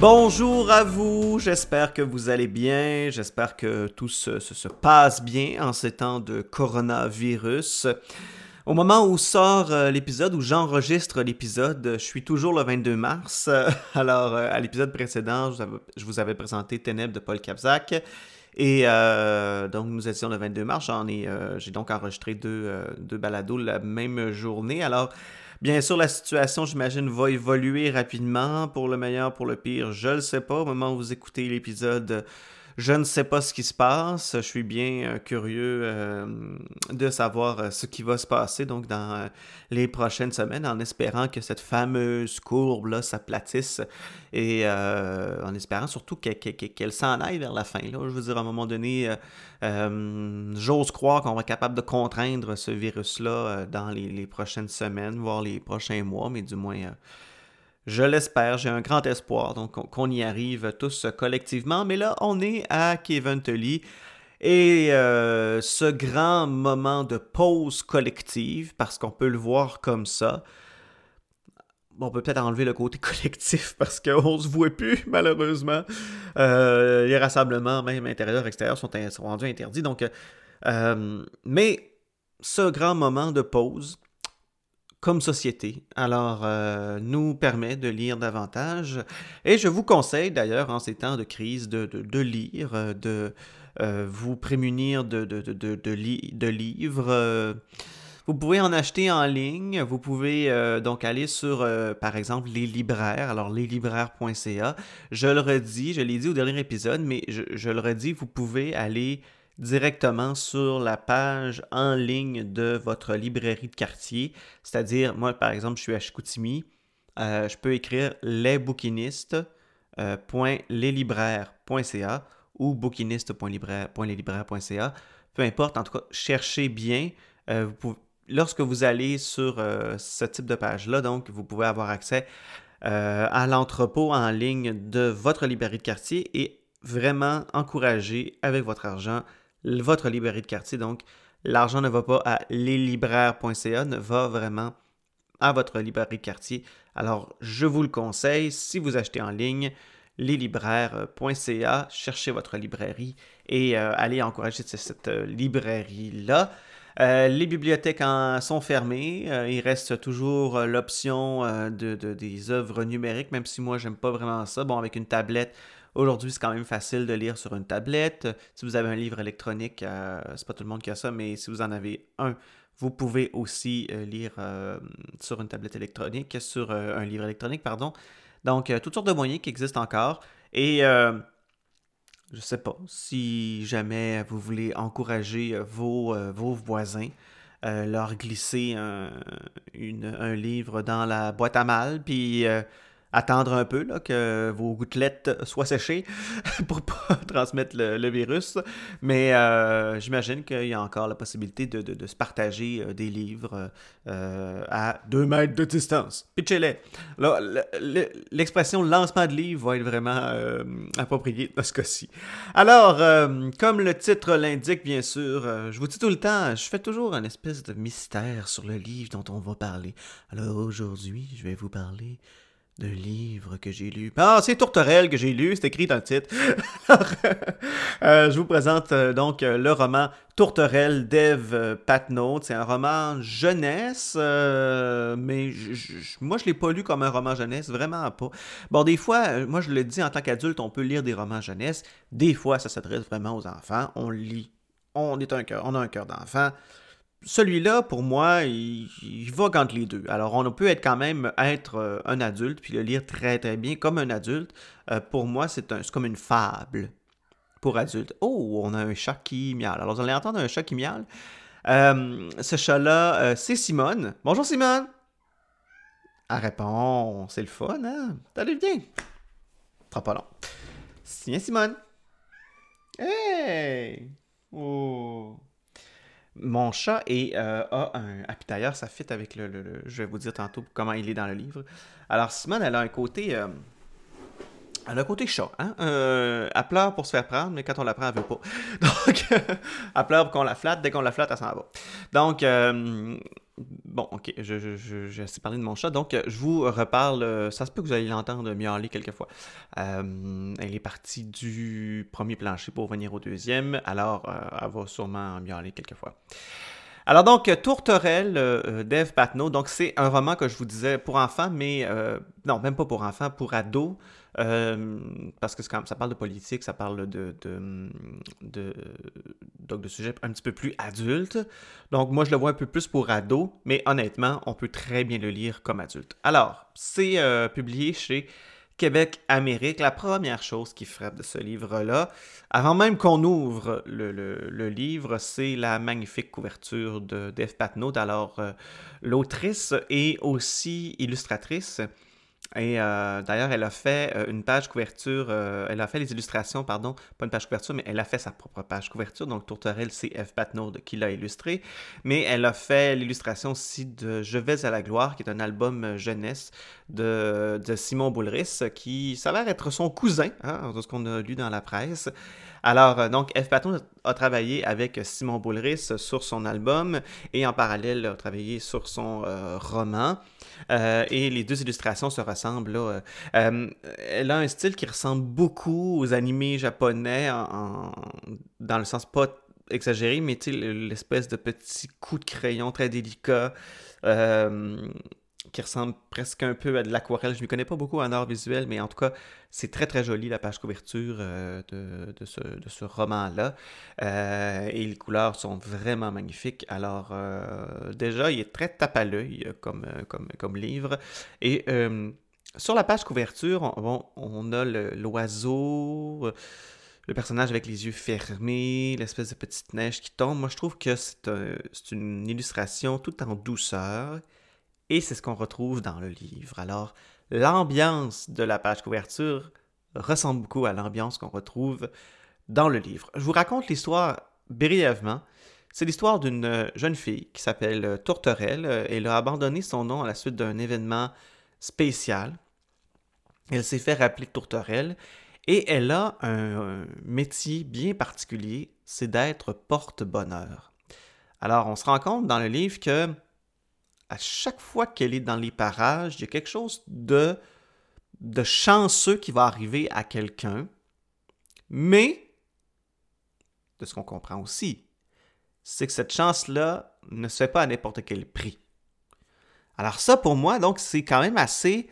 Bonjour à vous, j'espère que vous allez bien, j'espère que tout se, se, passe bien en ces temps de coronavirus. Au moment où sort euh, l'épisode, où j'enregistre l'épisode, je suis toujours le 22 mars. Alors, euh, à l'épisode précédent, je vous, avais, présenté Ténèbres de Paul Capzac. Et euh, donc, nous étions le 22 mars. J'en ai, j'ai donc enregistré deux, deux balados la même journée. Alors, Bien sûr, la situation, j'imagine, va évoluer rapidement, pour le meilleur, pour le pire, je le sais pas. Au moment où vous écoutez l'épisode, je ne sais pas ce qui se passe. Je suis bien euh, curieux euh, de savoir euh, ce qui va se passer donc dans les prochaines semaines, en espérant que cette fameuse courbe-là s'aplatisse et en espérant surtout qu'elle s'en aille vers la fin. Là. Je veux dire, à un moment donné, j'ose croire qu'on va être capable de contraindre ce virus-là dans les, les, prochaines semaines, voire les prochains mois, mais du moins je l'espère, j'ai un grand espoir qu'on y arrive tous collectivement. Mais là, on est à Kevin Tully et euh, ce grand moment de pause collective, parce qu'on peut le voir comme ça, on peut peut-être enlever le côté collectif parce qu'on ne se voit plus, malheureusement. Euh, les rassemblements, même intérieurs, extérieurs, sont, sont rendus interdits. Donc, euh, mais ce grand moment de pause, comme société. Alors, euh, nous permet de lire davantage. Et je vous conseille d'ailleurs en ces temps de crise de, lire, euh, de euh, vous prémunir de, livres. Vous pouvez en acheter en ligne. Vous pouvez donc aller sur, par exemple, les libraires. Alors, leslibraires.ca. Je le redis, je l'ai dit au dernier épisode, mais je le redis, vous pouvez aller directement sur la page en ligne de votre librairie de quartier. C'est-à-dire, moi, par exemple, je suis à Chicoutimi. Euh, je peux écrire lesbouquinistes.leslibraires.ca euh, ou bouquiniste.leslibraires.ca. Peu importe, en tout cas, cherchez bien. Euh, lorsque vous allez sur ce type de page-là, donc, vous pouvez avoir accès à l'entrepôt en ligne de votre librairie de quartier et vraiment encourager avec votre argent votre librairie de quartier. Donc, l'argent ne va pas à leslibraires.ca, ne va vraiment à votre librairie de quartier. Alors, je vous le conseille, si vous achetez en ligne, leslibraires.ca, cherchez votre librairie et euh, allez encourager cette, euh, librairie-là. Euh, les bibliothèques en sont fermées. il reste toujours l'option de, des œuvres numériques, même si moi, j'aime pas vraiment ça. Bon, avec une tablette, Aujourd'hui, c'est quand même facile de lire sur une tablette. Si vous avez un livre électronique, euh, c'est pas tout le monde qui a ça, mais si vous en avez un, vous pouvez aussi euh, lire euh, sur une tablette électronique, sur un livre électronique, pardon. Donc, toutes sortes de moyens qui existent encore. Et je sais pas, si jamais vous voulez encourager vos, vos voisins, leur glisser un, un, livre dans la boîte à mal, puis attendre un peu là, que vos gouttelettes soient séchées pour pas transmettre le, virus. Mais euh, j'imagine qu'il y a encore la possibilité de, se partager euh, des livres euh, à deux mètres de distance. Pitchez-les. L'expression lancement de livre va être vraiment appropriée dans ce cas-ci. Alors, comme le titre l'indique, bien sûr, je vous dis tout le temps, je fais toujours un espèce de mystère sur le livre dont on va parler. Alors aujourd'hui, je vais vous parler de livres que j'ai lus. Ah, c'est Tourterelle que j'ai lu, c'est écrit dans le titre. Euh, je vous présente euh, donc euh, le roman Tourterelle d'Eve Patnaud. C'est un roman jeunesse, mais moi je l'ai pas lu comme un roman jeunesse, vraiment pas. Bon, des fois, moi je le dis en tant qu'adulte, on peut lire des romans jeunesse. Des fois, ça s'adresse vraiment aux enfants. On lit, on est un cœur, on a un cœur d'enfant celui-là, pour moi, il, va entre les deux. Alors, on peut être quand même être euh, un adulte, puis le lire très très bien comme un adulte. Euh, pour moi, c'est comme une fable pour adultes. Oh, on a un chat qui miale. Alors, vous allez entendre un chat qui miale. Euh, ce chat-là, c'est Simone. Bonjour Simone! Elle répond, c'est le fun, hein? T'allais bien? Trop pas long. Tiens, Simone. Hey! Oh! Mon chat est, euh, a un apitailleur, ça fit avec le, Je vais vous dire tantôt comment il est dans le livre. Alors, Simone, elle a un côté. Euh, elle a un côté chat. Hein? Euh, elle pleure pour se faire prendre, mais quand on la prend, elle veut pas. Donc, elle pleure pour qu'on la flatte. Dès qu'on la flatte, elle s'en va. Donc, bon, ok, je, je, je, j'ai assez parlé de mon chat, donc je vous reparle. Ça se peut que vous allez l'entendre miauler quelquefois. Euh, elle est partie du premier plancher pour venir au deuxième, alors elle va sûrement miauler quelquefois. Alors donc, Tourterelle euh, d'Eve Patnaud, donc c'est un roman que je vous disais pour enfants, mais euh, non, même pas pour enfants, pour ados, euh, parce que ça parle de politique, ça parle de, de, de, donc de sujets un petit peu plus adultes. Donc moi, je le vois un peu plus pour ados, mais honnêtement, on peut très bien le lire comme adulte. Alors, c'est publié chez Québec, Amérique, la première chose qui frappe de ce livre-là, avant même qu'on ouvre le, livre, c'est la magnifique couverture de Dave Patnaud. Alors, euh, l'autrice est aussi illustratrice. Et euh, d'ailleurs, elle a fait euh, une page couverture, euh, elle a fait les illustrations, pardon, pas une page couverture, mais elle a fait sa propre page couverture. Donc, Tourterelle, c'est F. Patnaud qui l'a illustré. Mais elle a fait l'illustration aussi de Je vais à la gloire, qui est un album jeunesse de, Simon Boulris, qui s'avère être son cousin, hein, de ce qu'on a lu dans la presse. Alors, donc, F. Patnaud a travaillé avec Simon Boulris sur son album et en parallèle a travaillé sur son roman. Euh, et les deux illustrations se ressemblent. Là. Euh, elle a un style qui ressemble beaucoup aux animés japonais, dans le sens pas exagéré, mais l'espèce de petit coup de crayon très délicat. Euh, qui ressemble presque un peu à de l'aquarelle. Je ne connais pas beaucoup en art visuel, mais en tout cas, c'est très très joli la page couverture euh, de, ce, de, ce, roman-là. Euh, et les couleurs sont vraiment magnifiques. Alors, euh, déjà, il est très tape à l'œil comme, comme, comme, livre. Et sur la page couverture, on, on a l'oiseau le personnage avec les yeux fermés, l'espèce de petite neige qui tombe. Moi, je trouve que c'est une illustration tout en douceur et c'est ce qu'on retrouve dans le livre. Alors, l'ambiance de la page couverture ressemble beaucoup à l'ambiance qu'on retrouve dans le livre. Je vous raconte l'histoire brièvement. C'est l'histoire d'une jeune fille qui s'appelle Tourterelle. Elle a abandonné son nom à la suite d'un événement spécial. Elle s'est fait rappeler Tourterelle et elle a un métier bien particulier, c'est d'être porte-bonheur. Alors, on se rend compte dans le livre que à chaque fois qu'elle est dans les parages, il y a quelque chose de, de chanceux qui va arriver à quelqu'un. Mais, de ce qu'on comprend aussi, c'est que cette chance-là ne se fait pas à n'importe quel prix. Alors ça, pour moi, donc, c'est quand même assez...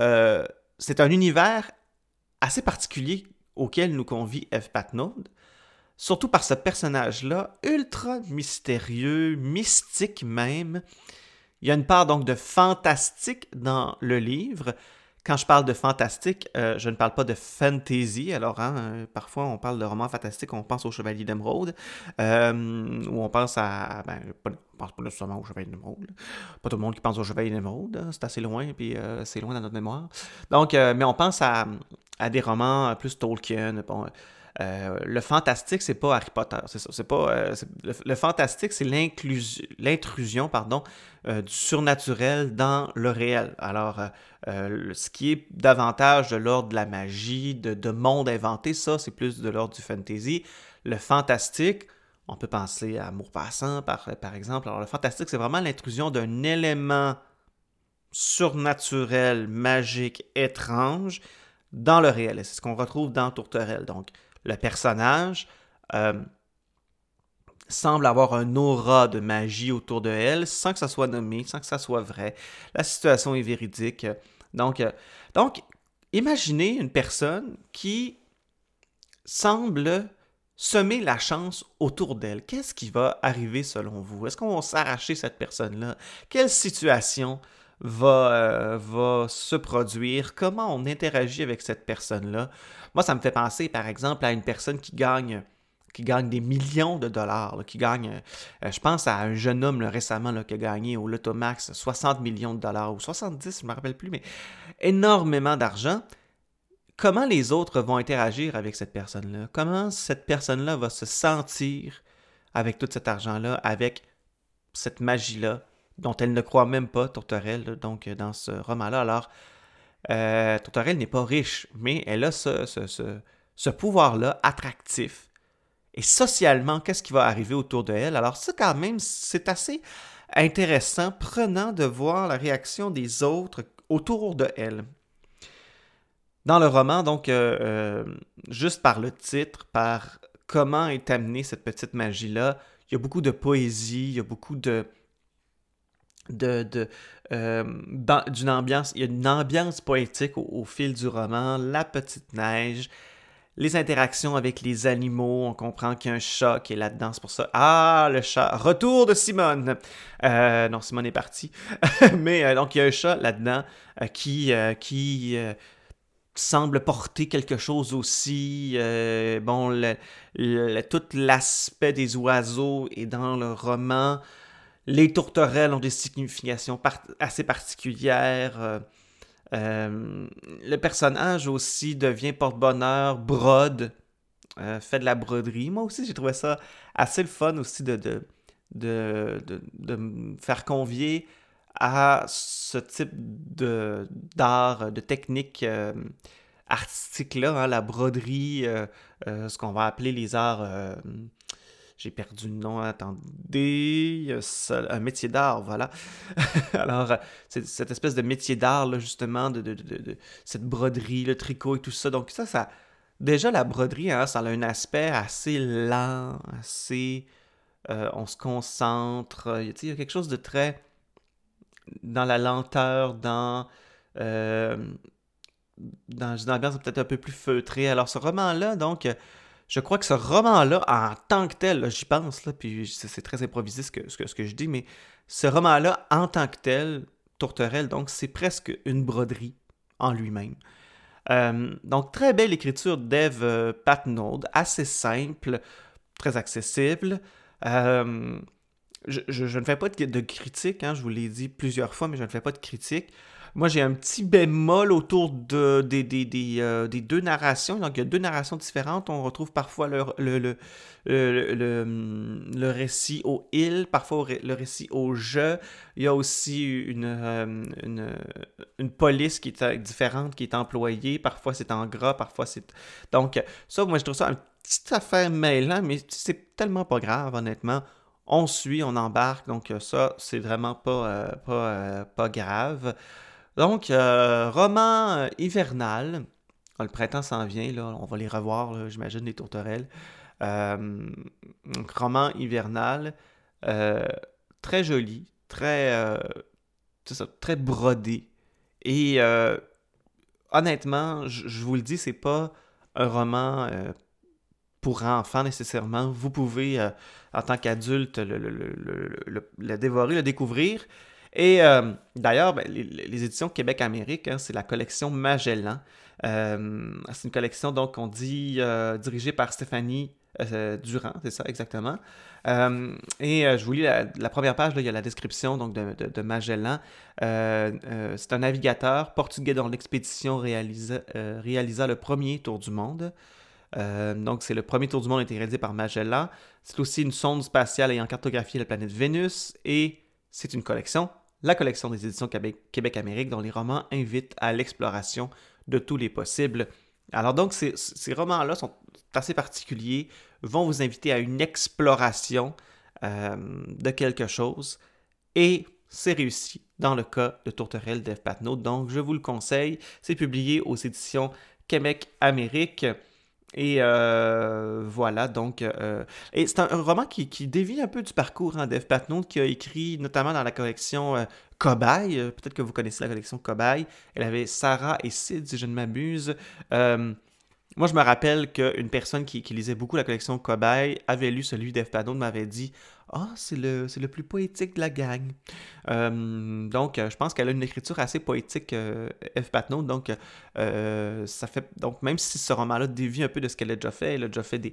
Euh, c'est un univers assez particulier auquel nous convie F. Patnaud, surtout par ce personnage-là, ultra mystérieux, mystique même. Il y a une part donc de fantastique dans le livre. Quand je parle de fantastique, euh, je ne parle pas de fantasy. Alors, hein, euh, parfois, on parle de roman fantastique, on pense au Chevalier d'Emeraude, euh, ou on pense à. Ben, on pense pas nécessairement au Chevalier d'Emeraude. Pas tout le monde qui pense au Chevalier d'Emeraude. Hein, c'est assez loin, puis c'est loin dans notre mémoire. Donc, mais on pense à, à des romans plus Tolkien. Bon, euh, le fantastique, c'est pas Harry Potter, c'est ça. Euh, le, fantastique, c'est l'intrusion pardon, euh, du surnaturel dans le réel. Alors, ce qui est davantage de l'ordre de la magie, de, de monde inventé, ça, c'est plus de l'ordre du fantasy. Le fantastique, on peut penser à Maupassant, par, par exemple. Alors, le fantastique, c'est vraiment l'intrusion d'un élément surnaturel, magique, étrange dans le réel. c'est ce qu'on retrouve dans Tourterelle. Donc, le personnage euh, semble avoir un aura de magie autour de elle sans que ça soit nommé, sans que ça soit vrai. La situation est véridique. Euh, donc imaginez une personne qui semble semer la chance autour d'elle. Qu'est-ce qui va arriver selon vous? Est-ce qu'on va s'arracher cette personne-là? Quelle situation va, euh, va se produire? Comment on interagit avec cette personne-là? Moi, ça me fait penser, par exemple, à une personne qui gagne qui gagne des millions de dollars, qui gagne, euh, je pense à un jeune homme récemment qui a gagné au Lotomax 60 millions de dollars, ou 70, je ne me rappelle plus, mais énormément d'argent. Comment les autres vont interagir avec cette personne-là? Comment cette personne-là va se sentir avec tout cet argent-là, avec cette magie-là, dont elle ne croit même pas, Tourterelle, donc dans ce roman-là. Alors, euh, n'est pas riche, mais elle a ce, pouvoir-là attractif. Et socialement, qu'est-ce qui va arriver autour de elle? Alors ça, quand même, c'est assez intéressant, prenant de voir la réaction des autres autour de elle. Dans le roman, donc, euh, euh, juste par le titre, par comment est amenée cette petite magie-là, il y a beaucoup de poésie, il y a beaucoup de, de, euh, d'une ambiance, il y a une ambiance poétique au, fil du roman, la petite neige, les interactions avec les animaux, on comprend qu'il y a un chat qui est là-dedans, c'est pour ça. Ah, le chat, retour de Simone. non, Simone est partie. Mais donc il y a un chat là-dedans qui, qui semble porter quelque chose aussi. Euh, bon, tout l'aspect des oiseaux est dans le roman. Les tourterelles ont des significations assez particulières. Euh, euh, le personnage aussi devient porte-bonheur, brode, fait de la broderie. Moi aussi, j'ai trouvé ça assez le fun aussi de, me faire convier à ce type d'art, de technique euh, artistique-là, hein, la broderie, euh, euh, ce qu'on va appeler les arts. J'ai perdu le nom, attendez. Un métier d'art, voilà. Alors, cette espèce de métier d'art, justement, de, cette broderie, le tricot et tout ça. Donc, ça, ça. Déjà, la broderie, hein, ça a un aspect assez lent, assez. on se concentre. Il y a quelque chose de très dans la lenteur, dans, euh, dans une ambiance peut-être un peu plus feutrée. Alors ce roman-là, donc, je crois que ce roman-là, en tant que tel, j'y pense, puis c'est très improvisé ce que, je dis, mais ce roman-là, en tant que tel, Tourterelle, donc, c'est presque une broderie en lui-même. Euh, donc, très belle écriture d'Eve euh, Patnaud, assez simple, très accessible. Euh, je, ne fais pas de, de critique, hein, je vous l'ai dit plusieurs fois, mais je ne fais pas de critique. Moi, j'ai un petit bémol autour de, des, des, euh, des, deux narrations. Donc, il y a deux narrations différentes. On retrouve parfois le, le, le, le, récit au il, parfois le récit au je. Il y a aussi une, euh, une, une, police qui est différente, qui est employée. Parfois, c'est en gras, parfois, c'est... Donc, ça, moi, je trouve ça une petite affaire mêlant, mais c'est tellement pas grave, honnêtement on suit, on embarque, donc euh, ça, c'est vraiment pas, euh, pas, euh, pas, grave. Donc, roman hivernal. Ah, le printemps s'en vient, on va les revoir, j'imagine, les tourterelles. roman hivernal, très joli, très, très brodé. Et honnêtement, je vous le dis, c'est pas un roman pour enfants nécessairement. Vous pouvez, euh, en tant qu'adulte, le, dévorer, le découvrir. Et euh, d'ailleurs, ben, les, éditions Québec-Amérique, hein, c'est la collection Magellan. Euh, c'est une collection, donc, on dit, dirigée par Stéphanie Durand, c'est ça, exactement. et je vous lis la, première page, il y a la description donc, de, Magellan. c'est un navigateur portugais dont l'expédition réalisa, le premier tour du monde. Euh, donc, c'est le premier tour du monde été réalisé par Magellan. C'est aussi une sonde spatiale ayant cartographié la planète Vénus et c'est une collection, la collection des éditions Québec-Amérique, dont les romans invitent à l'exploration de tous les possibles. Alors donc, ces, romans-là sont assez particuliers, vont vous inviter à une exploration euh, de quelque chose et c'est réussi dans le cas de Tourterelle d'Eve Patnaud. Donc, je vous le conseille. C'est publié aux éditions Québec-Amérique. Et euh, voilà, donc. Euh, et c'est un, roman qui, qui, dévie un peu du parcours hein, d'Eve Patnaud, qui a écrit notamment dans la collection euh, Cobaye. Peut-être que vous connaissez la collection Cobaye. Elle avait Sarah et Sid, si je ne m'abuse. Moi, je me rappelle qu'une personne qui, lisait beaucoup la collection Cobaye avait lu celui d'Eve Patnaud, m'avait dit ah, c'est le, le plus poétique de la gang. Euh, donc, euh, je pense qu'elle a une écriture assez poétique, euh. Patnaud. Donc, ça fait. Donc, même si ce roman-là dévie un peu de ce qu'elle a déjà fait, elle a déjà fait des,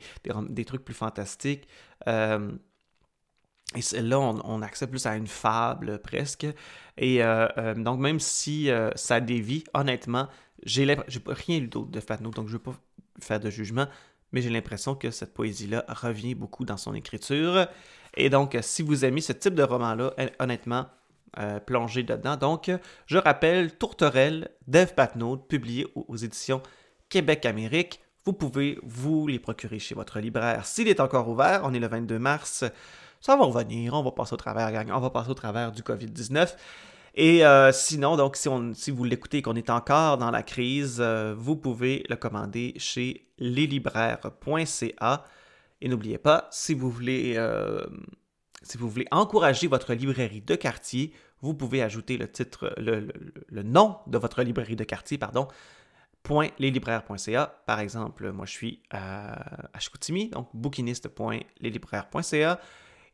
des, trucs plus fantastiques. et là, on, accède plus à une fable presque. Et donc, même si ça dévie, honnêtement, j'ai rien lu d'autre de Patnaud, donc je ne vais pas faire de jugement mais j'ai l'impression que cette poésie-là revient beaucoup dans son écriture. Et donc, si vous aimez ce type de roman-là, honnêtement, euh, plongez dedans. Donc, je rappelle Tourterelle d'Eve Patnaud, publié aux, éditions Québec-Amérique. Vous pouvez vous les procurer chez votre libraire s'il est encore ouvert. On est le 22 mars. Ça va revenir, on va passer au travers, gang, on va passer au travers du COVID-19. Et euh, sinon, donc, si, vous l'écoutez et qu'on est encore dans la crise, euh, vous pouvez le commander chez leslibraires.ca. Et n'oubliez pas, si vous voulez, euh, si vous voulez encourager votre librairie de quartier, vous pouvez ajouter le titre, le, nom de votre librairie de quartier, pardon, leslibraires.ca. Par exemple, moi je suis à, à Chicoutimi, donc bouquiniste.leslibraires.ca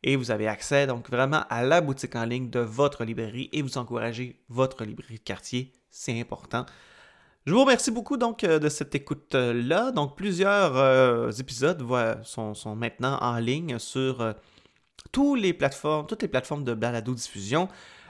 et vous avez accès donc vraiment à la boutique en ligne de votre librairie et vous encouragez votre librairie de quartier, c'est important. Je vous remercie beaucoup donc euh, de cette écoute-là. Donc plusieurs euh, épisodes sont, maintenant en ligne sur euh, toutes les plateformes, toutes les plateformes de balado-diffusion.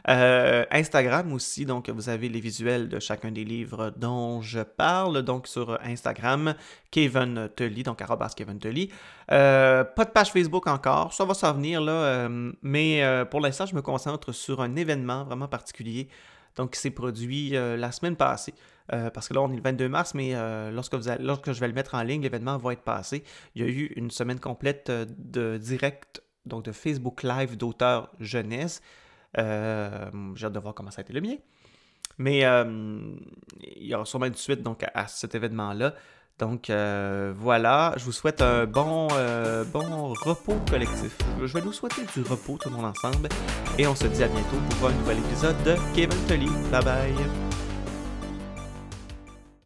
Euh, Instagram aussi, donc vous avez les visuels de chacun des livres dont je parle. Donc sur Instagram, Kevin Tully, donc arrobas Kevin Tully. Euh, pas de page Facebook encore, ça va s'en venir là, euh, mais pour l'instant, je me concentre sur un événement vraiment particulier. Donc, qui s'est produit la semaine passée. parce que là, on est le 22 mars, mais lorsque, lorsque je vais le mettre en ligne, l'événement va être passé. Il y a eu une semaine complète de direct, donc de Facebook Live d'auteurs jeunesse. Euh, j'ai hâte de voir comment ça a été le mien. Mais euh, il y aura sûrement une suite donc, à, cet événement-là. Donc euh, voilà, je vous souhaite un bon, bon repos collectif. Je vais nous souhaiter du repos tout le monde ensemble. Et on se dit à bientôt pour un nouvel épisode de Kevin Tully. Bye bye.